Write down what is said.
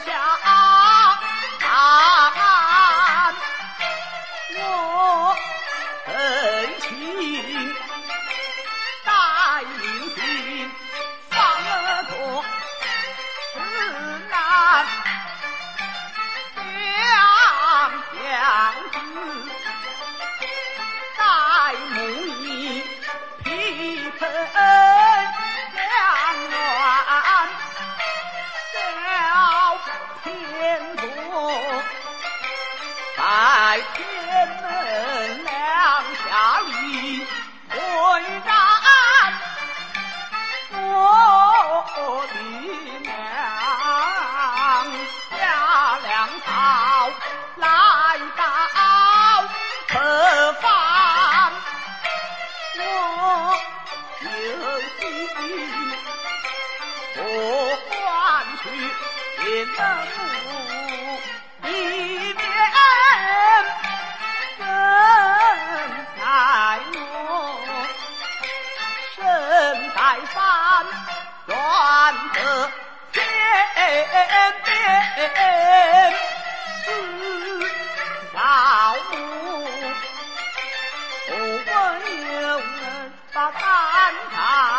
下。在天门梁下里威战我的娘下梁朝来到何方我有心我还去焉能把勘察